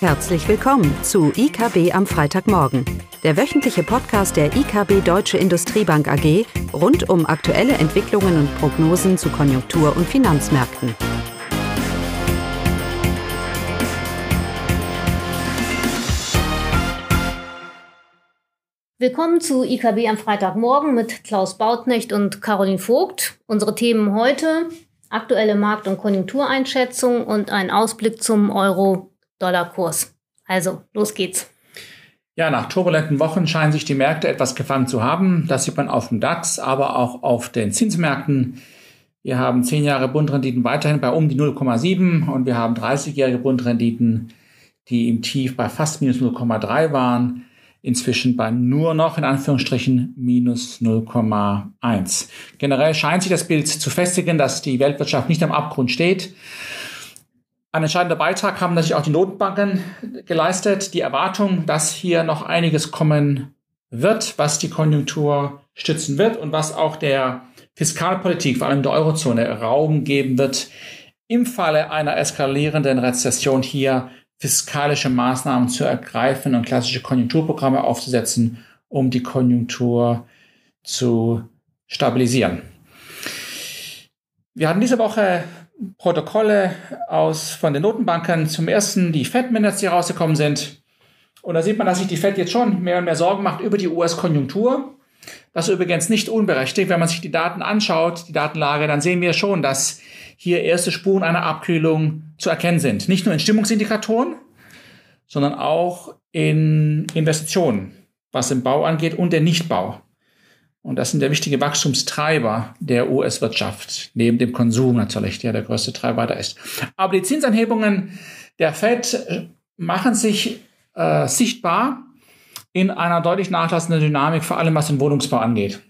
Herzlich willkommen zu IKB am Freitagmorgen, der wöchentliche Podcast der IKB Deutsche Industriebank AG rund um aktuelle Entwicklungen und Prognosen zu Konjunktur- und Finanzmärkten. Willkommen zu IKB am Freitagmorgen mit Klaus Bautnecht und Caroline Vogt. Unsere Themen heute aktuelle Markt- und Konjunktureinschätzung und ein Ausblick zum Euro-Dollar-Kurs. Also, los geht's. Ja, nach turbulenten Wochen scheinen sich die Märkte etwas gefangen zu haben. Das sieht man auf dem DAX, aber auch auf den Zinsmärkten. Wir haben 10 Jahre Bundrenditen weiterhin bei um die 0,7 und wir haben 30-jährige Bundrenditen, die im Tief bei fast minus 0,3 waren inzwischen bei nur noch in Anführungsstrichen minus 0,1. Generell scheint sich das Bild zu festigen, dass die Weltwirtschaft nicht am Abgrund steht. Ein entscheidender Beitrag haben natürlich auch die Notenbanken geleistet. Die Erwartung, dass hier noch einiges kommen wird, was die Konjunktur stützen wird und was auch der Fiskalpolitik, vor allem der Eurozone, Raum geben wird, im Falle einer eskalierenden Rezession hier fiskalische Maßnahmen zu ergreifen und klassische Konjunkturprogramme aufzusetzen, um die Konjunktur zu stabilisieren. Wir hatten diese Woche Protokolle aus, von den Notenbanken. Zum ersten die Fed-Minutes, die rausgekommen sind. Und da sieht man, dass sich die Fed jetzt schon mehr und mehr Sorgen macht über die US-Konjunktur. Das ist übrigens nicht unberechtigt. Wenn man sich die Daten anschaut, die Datenlage, dann sehen wir schon, dass hier erste Spuren einer Abkühlung zu erkennen sind. Nicht nur in Stimmungsindikatoren, sondern auch in Investitionen, was den Bau angeht und den Nichtbau. Und das sind der wichtige Wachstumstreiber der US-Wirtschaft, neben dem Konsum natürlich, der der größte Treiber da ist. Aber die Zinsanhebungen der Fed machen sich äh, sichtbar in einer deutlich nachlassenden Dynamik, vor allem was den Wohnungsbau angeht.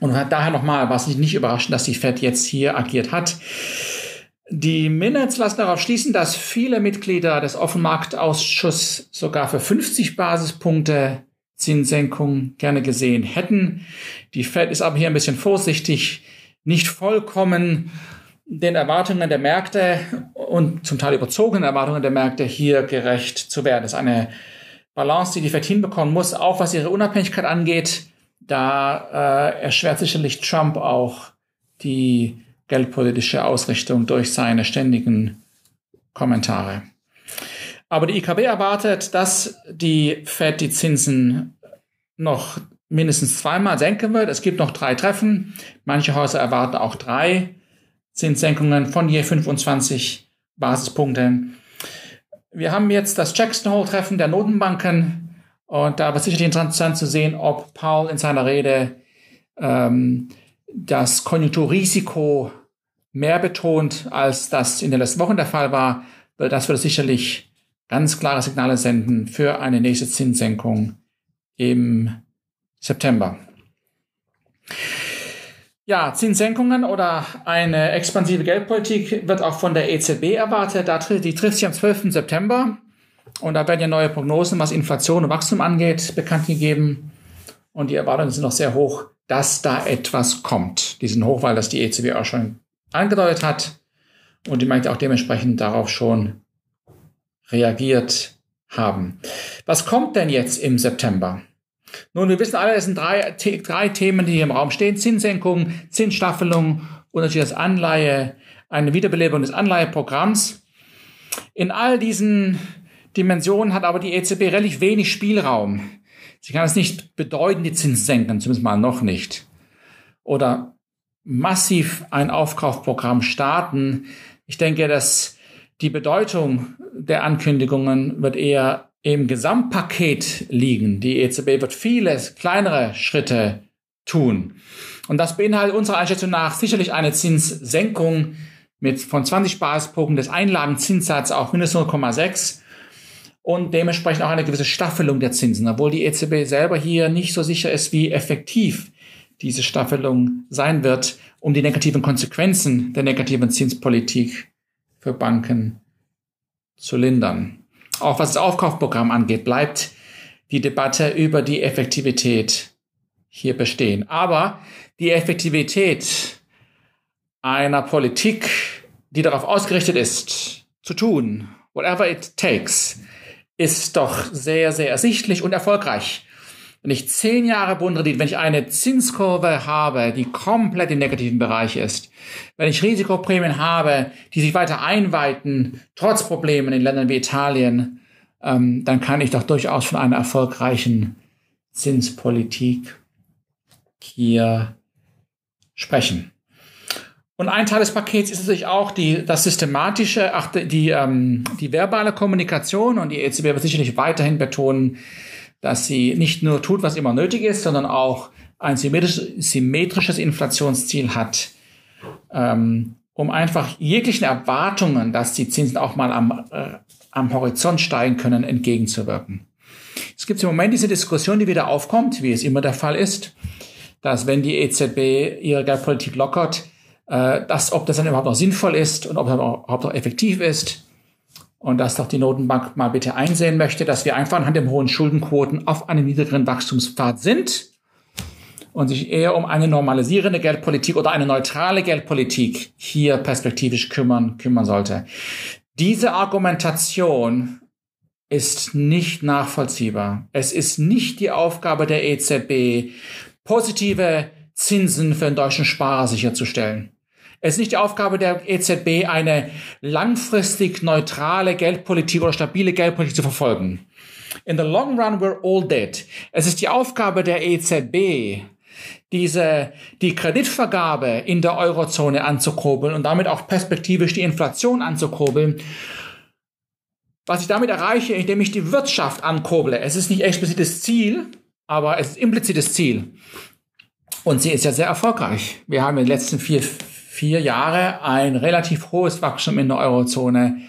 Und daher nochmal, was ich nicht überraschend, dass die Fed jetzt hier agiert hat. Die Minutes lassen darauf schließen, dass viele Mitglieder des Offenmarktausschusses sogar für 50 Basispunkte Zinssenkung gerne gesehen hätten. Die Fed ist aber hier ein bisschen vorsichtig, nicht vollkommen den Erwartungen der Märkte und zum Teil überzogenen Erwartungen der Märkte hier gerecht zu werden. Das ist eine Balance, die die Fed hinbekommen muss, auch was ihre Unabhängigkeit angeht da äh, erschwert sicherlich Trump auch die geldpolitische Ausrichtung durch seine ständigen Kommentare. Aber die IKB erwartet, dass die Fed die Zinsen noch mindestens zweimal senken wird. Es gibt noch drei Treffen. Manche Häuser erwarten auch drei Zinssenkungen von je 25 Basispunkten. Wir haben jetzt das Jackson Hole Treffen der Notenbanken und da war sicherlich interessant zu sehen, ob Paul in seiner Rede ähm, das Konjunkturrisiko mehr betont, als das in den letzten Wochen der Fall war. Das würde sicherlich ganz klare Signale senden für eine nächste Zinssenkung im September. Ja, Zinssenkungen oder eine expansive Geldpolitik wird auch von der EZB erwartet. Die trifft sich am 12. September. Und da werden ja neue Prognosen, was Inflation und Wachstum angeht, bekannt gegeben. Und die Erwartungen sind noch sehr hoch, dass da etwas kommt. Die sind hoch, weil das die EZB auch schon angedeutet hat. Und die meint auch dementsprechend darauf schon reagiert haben. Was kommt denn jetzt im September? Nun, wir wissen alle, es sind drei, drei Themen, die hier im Raum stehen. Zinssenkung, Zinsstaffelung und natürlich das Anleihe, eine Wiederbelebung des Anleiheprogramms. In all diesen Dimension hat aber die EZB relativ wenig Spielraum. Sie kann es nicht bedeuten, die Zinsen senken, zumindest mal noch nicht. Oder massiv ein Aufkaufprogramm starten. Ich denke, dass die Bedeutung der Ankündigungen wird eher im Gesamtpaket liegen. Die EZB wird viele kleinere Schritte tun. Und das beinhaltet unserer Einschätzung nach sicherlich eine Zinssenkung mit von 20 Basispunkten des Einlagenzinssatzes auf mindestens 0,6 und dementsprechend auch eine gewisse Staffelung der Zinsen, obwohl die EZB selber hier nicht so sicher ist, wie effektiv diese Staffelung sein wird, um die negativen Konsequenzen der negativen Zinspolitik für Banken zu lindern. Auch was das Aufkaufprogramm angeht, bleibt die Debatte über die Effektivität hier bestehen. Aber die Effektivität einer Politik, die darauf ausgerichtet ist, zu tun whatever it takes, ist doch sehr, sehr ersichtlich und erfolgreich. Wenn ich zehn Jahre Bundrendite, wenn ich eine Zinskurve habe, die komplett im negativen Bereich ist, wenn ich Risikoprämien habe, die sich weiter einweiten, trotz Problemen in Ländern wie Italien, ähm, dann kann ich doch durchaus von einer erfolgreichen Zinspolitik hier sprechen. Und ein Teil des Pakets ist natürlich auch die, das systematische, ach, die, ähm, die verbale Kommunikation und die EZB wird sicherlich weiterhin betonen, dass sie nicht nur tut, was immer nötig ist, sondern auch ein symmetrisches Inflationsziel hat, ähm, um einfach jeglichen Erwartungen, dass die Zinsen auch mal am, äh, am Horizont steigen können, entgegenzuwirken. Es gibt im Moment diese Diskussion, die wieder aufkommt, wie es immer der Fall ist, dass wenn die EZB ihre Geldpolitik lockert, äh, dass, ob das dann überhaupt noch sinnvoll ist und ob das überhaupt noch effektiv ist. Und dass doch die Notenbank mal bitte einsehen möchte, dass wir einfach anhand der hohen Schuldenquoten auf einem niedrigeren Wachstumspfad sind und sich eher um eine normalisierende Geldpolitik oder eine neutrale Geldpolitik hier perspektivisch kümmern, kümmern sollte. Diese Argumentation ist nicht nachvollziehbar. Es ist nicht die Aufgabe der EZB, positive Zinsen für den deutschen Sparer sicherzustellen. Es ist nicht die Aufgabe der EZB, eine langfristig neutrale Geldpolitik oder stabile Geldpolitik zu verfolgen. In the long run, we're all dead. Es ist die Aufgabe der EZB, diese, die Kreditvergabe in der Eurozone anzukurbeln und damit auch perspektivisch die Inflation anzukurbeln. Was ich damit erreiche, indem ich die Wirtschaft ankurble. Es ist nicht explizites Ziel, aber es ist implizites Ziel. Und sie ist ja sehr erfolgreich. Wir haben in den letzten vier, vier Jahre ein relativ hohes Wachstum in der Eurozone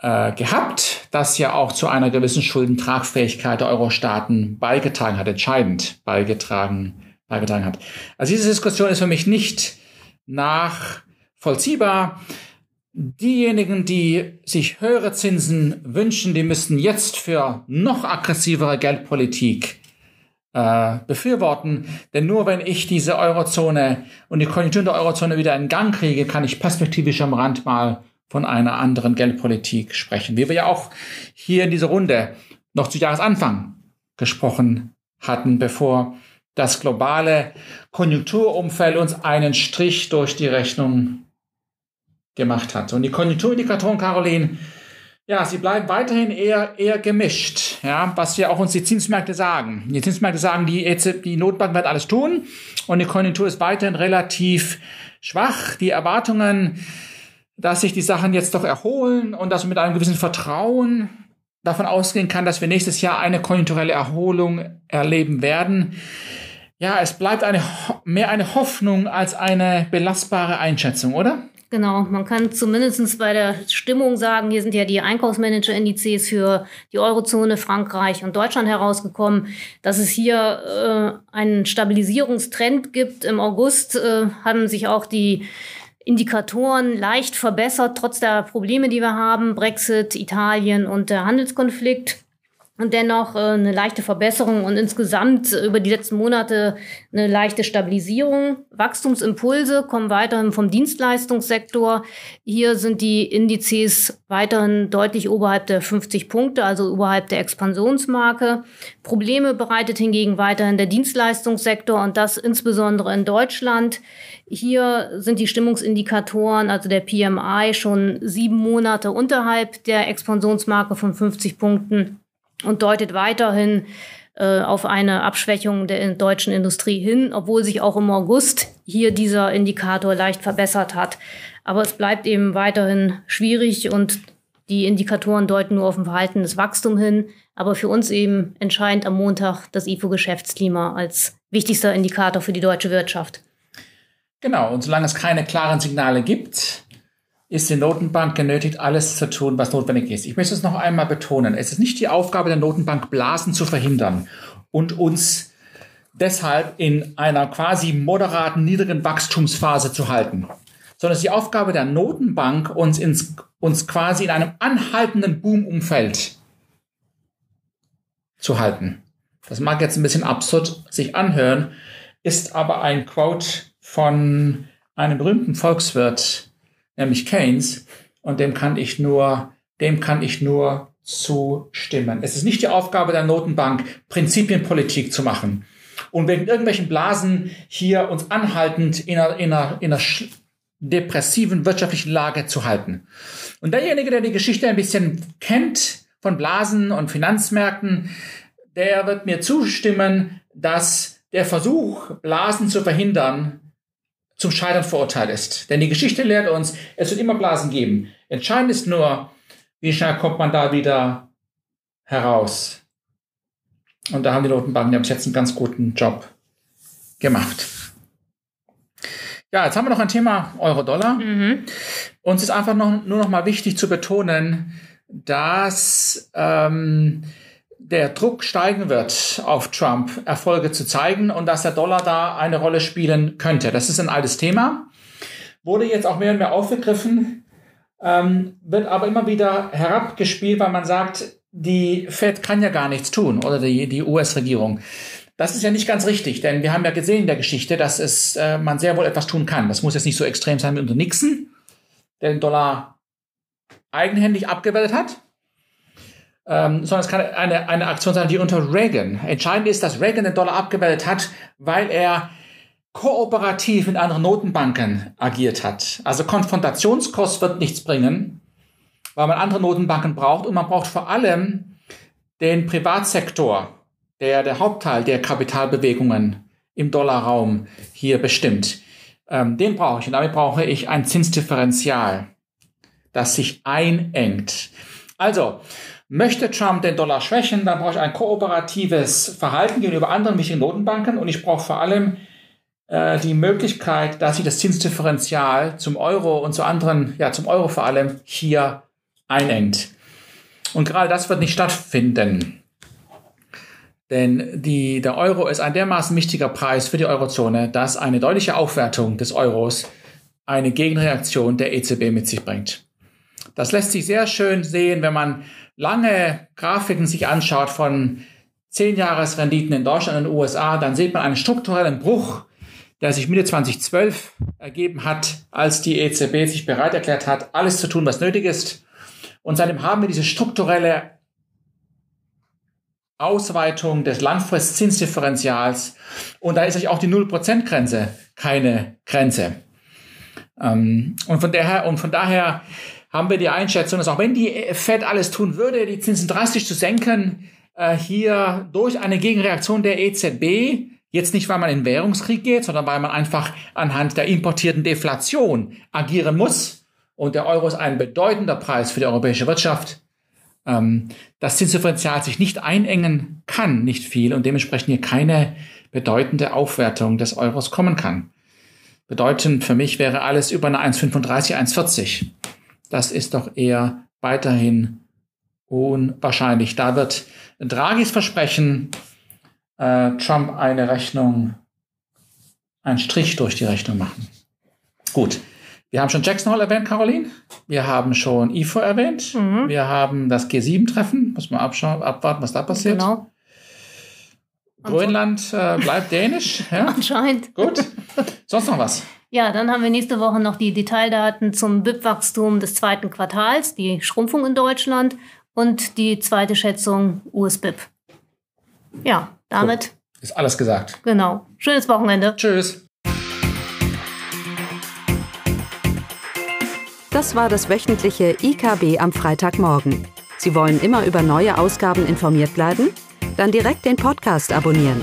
äh, gehabt, das ja auch zu einer gewissen Schuldentragfähigkeit der Euro-Staaten beigetragen hat, entscheidend beigetragen, beigetragen hat. Also diese Diskussion ist für mich nicht nachvollziehbar. Diejenigen, die sich höhere Zinsen wünschen, die müssten jetzt für noch aggressivere Geldpolitik äh, befürworten. Denn nur wenn ich diese Eurozone und die Konjunktur der Eurozone wieder in Gang kriege, kann ich perspektivisch am Rand mal von einer anderen Geldpolitik sprechen. Wie wir ja auch hier in dieser Runde noch zu Jahresanfang gesprochen hatten, bevor das globale Konjunkturumfeld uns einen Strich durch die Rechnung gemacht hat. Und die Konjunkturindikatoren, Caroline, ja, sie bleiben weiterhin eher, eher gemischt, ja, was ja auch uns die Zinsmärkte sagen. Die Zinsmärkte sagen, die, EZB, die Notbank wird alles tun und die Konjunktur ist weiterhin relativ schwach. Die Erwartungen, dass sich die Sachen jetzt doch erholen und dass man mit einem gewissen Vertrauen davon ausgehen kann, dass wir nächstes Jahr eine konjunkturelle Erholung erleben werden. Ja, es bleibt eine, mehr eine Hoffnung als eine belastbare Einschätzung, oder? Genau, man kann zumindest bei der Stimmung sagen, hier sind ja die Einkaufsmanager-Indizes für die Eurozone, Frankreich und Deutschland herausgekommen, dass es hier äh, einen Stabilisierungstrend gibt. Im August äh, haben sich auch die Indikatoren leicht verbessert, trotz der Probleme, die wir haben, Brexit, Italien und der Handelskonflikt und dennoch äh, eine leichte Verbesserung und insgesamt über die letzten Monate eine leichte Stabilisierung. Wachstumsimpulse kommen weiterhin vom Dienstleistungssektor. Hier sind die Indizes weiterhin deutlich oberhalb der 50 Punkte, also oberhalb der Expansionsmarke. Probleme bereitet hingegen weiterhin der Dienstleistungssektor und das insbesondere in Deutschland. Hier sind die Stimmungsindikatoren, also der PMI, schon sieben Monate unterhalb der Expansionsmarke von 50 Punkten und deutet weiterhin äh, auf eine Abschwächung der deutschen Industrie hin, obwohl sich auch im August hier dieser Indikator leicht verbessert hat. Aber es bleibt eben weiterhin schwierig und die Indikatoren deuten nur auf ein Verhalten des Wachstums hin. Aber für uns eben entscheidend am Montag das IFO-Geschäftsklima als wichtigster Indikator für die deutsche Wirtschaft. Genau, und solange es keine klaren Signale gibt, ist die Notenbank genötigt, alles zu tun, was notwendig ist. Ich möchte es noch einmal betonen. Es ist nicht die Aufgabe der Notenbank, Blasen zu verhindern und uns deshalb in einer quasi moderaten, niedrigen Wachstumsphase zu halten, sondern es ist die Aufgabe der Notenbank, uns, ins, uns quasi in einem anhaltenden Boomumfeld zu halten. Das mag jetzt ein bisschen absurd sich anhören, ist aber ein Quote von einem berühmten Volkswirt, nämlich Keynes, und dem kann ich nur dem kann ich nur zustimmen. Es ist nicht die Aufgabe der Notenbank, Prinzipienpolitik zu machen und wegen irgendwelchen Blasen hier uns anhaltend in einer, in einer, in einer depressiven wirtschaftlichen Lage zu halten. Und derjenige, der die Geschichte ein bisschen kennt von Blasen und Finanzmärkten, der wird mir zustimmen, dass der Versuch, Blasen zu verhindern, zum Scheitern verurteilt ist. Denn die Geschichte lehrt uns, es wird immer Blasen geben. Entscheidend ist nur, wie schnell kommt man da wieder heraus. Und da haben die Notenbanken ja bis jetzt einen ganz guten Job gemacht. Ja, jetzt haben wir noch ein Thema Euro-Dollar. Mhm. Uns ist einfach noch, nur noch mal wichtig zu betonen, dass ähm, der Druck steigen wird auf Trump, Erfolge zu zeigen und dass der Dollar da eine Rolle spielen könnte. Das ist ein altes Thema, wurde jetzt auch mehr und mehr aufgegriffen, ähm, wird aber immer wieder herabgespielt, weil man sagt, die Fed kann ja gar nichts tun oder die, die US-Regierung. Das ist ja nicht ganz richtig, denn wir haben ja gesehen in der Geschichte, dass es äh, man sehr wohl etwas tun kann. Das muss jetzt nicht so extrem sein wie unter Nixon, der den Dollar eigenhändig abgewertet hat, ähm, sondern es kann eine, eine Aktion sein wie unter Reagan. Entscheidend ist, dass Reagan den Dollar abgewertet hat, weil er kooperativ mit anderen Notenbanken agiert hat. Also Konfrontationskurs wird nichts bringen, weil man andere Notenbanken braucht und man braucht vor allem den Privatsektor der der Hauptteil der Kapitalbewegungen im Dollarraum hier bestimmt. Ähm, den brauche ich und damit brauche ich ein Zinsdifferenzial, das sich einengt. Also, möchte Trump den Dollar schwächen, dann brauche ich ein kooperatives Verhalten gegenüber anderen wichtigen Notenbanken und ich brauche vor allem äh, die Möglichkeit, dass sich das Zinsdifferenzial zum Euro und zu anderen, ja zum Euro vor allem hier einengt. Und gerade das wird nicht stattfinden. Denn die, der Euro ist ein dermaßen wichtiger Preis für die Eurozone, dass eine deutliche Aufwertung des Euros eine Gegenreaktion der EZB mit sich bringt. Das lässt sich sehr schön sehen, wenn man lange Grafiken sich anschaut von 10 Jahresrenditen in Deutschland und den USA, dann sieht man einen strukturellen Bruch, der sich Mitte 2012 ergeben hat, als die EZB sich bereit erklärt hat, alles zu tun, was nötig ist. Und seitdem haben wir diese strukturelle Ausweitung des Langfristzinsdifferentials. Und da ist euch auch die 0%-Grenze keine Grenze. Ähm, und, von daher, und von daher haben wir die Einschätzung, dass auch wenn die Fed alles tun würde, die Zinsen drastisch zu senken, äh, hier durch eine Gegenreaktion der EZB, jetzt nicht, weil man in Währungskrieg geht, sondern weil man einfach anhand der importierten Deflation agieren muss. Und der Euro ist ein bedeutender Preis für die europäische Wirtschaft ähm, das Zinsdifferenzial sich nicht einengen kann, nicht viel, und dementsprechend hier keine bedeutende Aufwertung des Euros kommen kann. Bedeutend für mich wäre alles über eine 1,35, 1,40. Das ist doch eher weiterhin unwahrscheinlich. Da wird Draghis Versprechen äh, Trump eine Rechnung, einen Strich durch die Rechnung machen. Gut, wir haben schon Jackson Hole erwähnt, Caroline. Wir haben schon IFO erwähnt. Mhm. Wir haben das G7-Treffen. Muss man abschauen, abwarten, was da passiert. Genau. Grönland äh, bleibt dänisch. Ja? Anscheinend. Gut. Sonst noch was? Ja, dann haben wir nächste Woche noch die Detaildaten zum BIP-Wachstum des zweiten Quartals, die Schrumpfung in Deutschland und die zweite Schätzung US-BIP. Ja, damit. So, ist alles gesagt. Genau. Schönes Wochenende. Tschüss. Das war das wöchentliche IKB am Freitagmorgen. Sie wollen immer über neue Ausgaben informiert bleiben? Dann direkt den Podcast abonnieren.